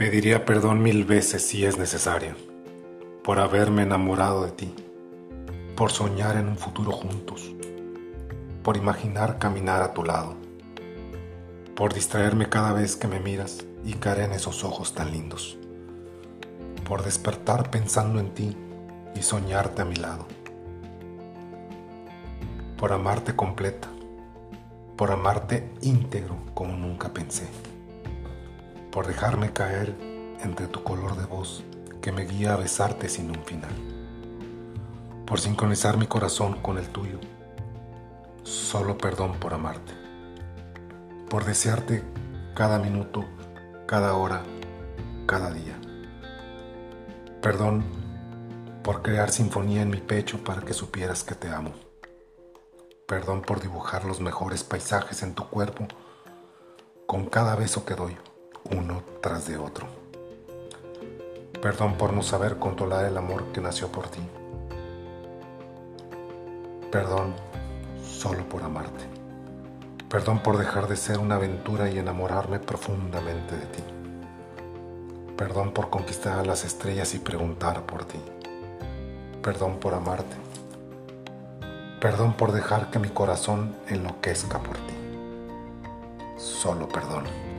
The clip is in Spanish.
pediría perdón mil veces si es necesario, por haberme enamorado de ti, por soñar en un futuro juntos, por imaginar caminar a tu lado, por distraerme cada vez que me miras y caer en esos ojos tan lindos, por despertar pensando en ti y soñarte a mi lado, por amarte completa, por amarte íntegro como nunca pensé por dejarme caer entre tu color de voz que me guía a besarte sin un final, por sincronizar mi corazón con el tuyo. Solo perdón por amarte, por desearte cada minuto, cada hora, cada día. Perdón por crear sinfonía en mi pecho para que supieras que te amo. Perdón por dibujar los mejores paisajes en tu cuerpo con cada beso que doy uno tras de otro. Perdón por no saber controlar el amor que nació por ti. Perdón solo por amarte. Perdón por dejar de ser una aventura y enamorarme profundamente de ti. Perdón por conquistar a las estrellas y preguntar por ti. Perdón por amarte. Perdón por dejar que mi corazón enloquezca por ti. Solo perdón.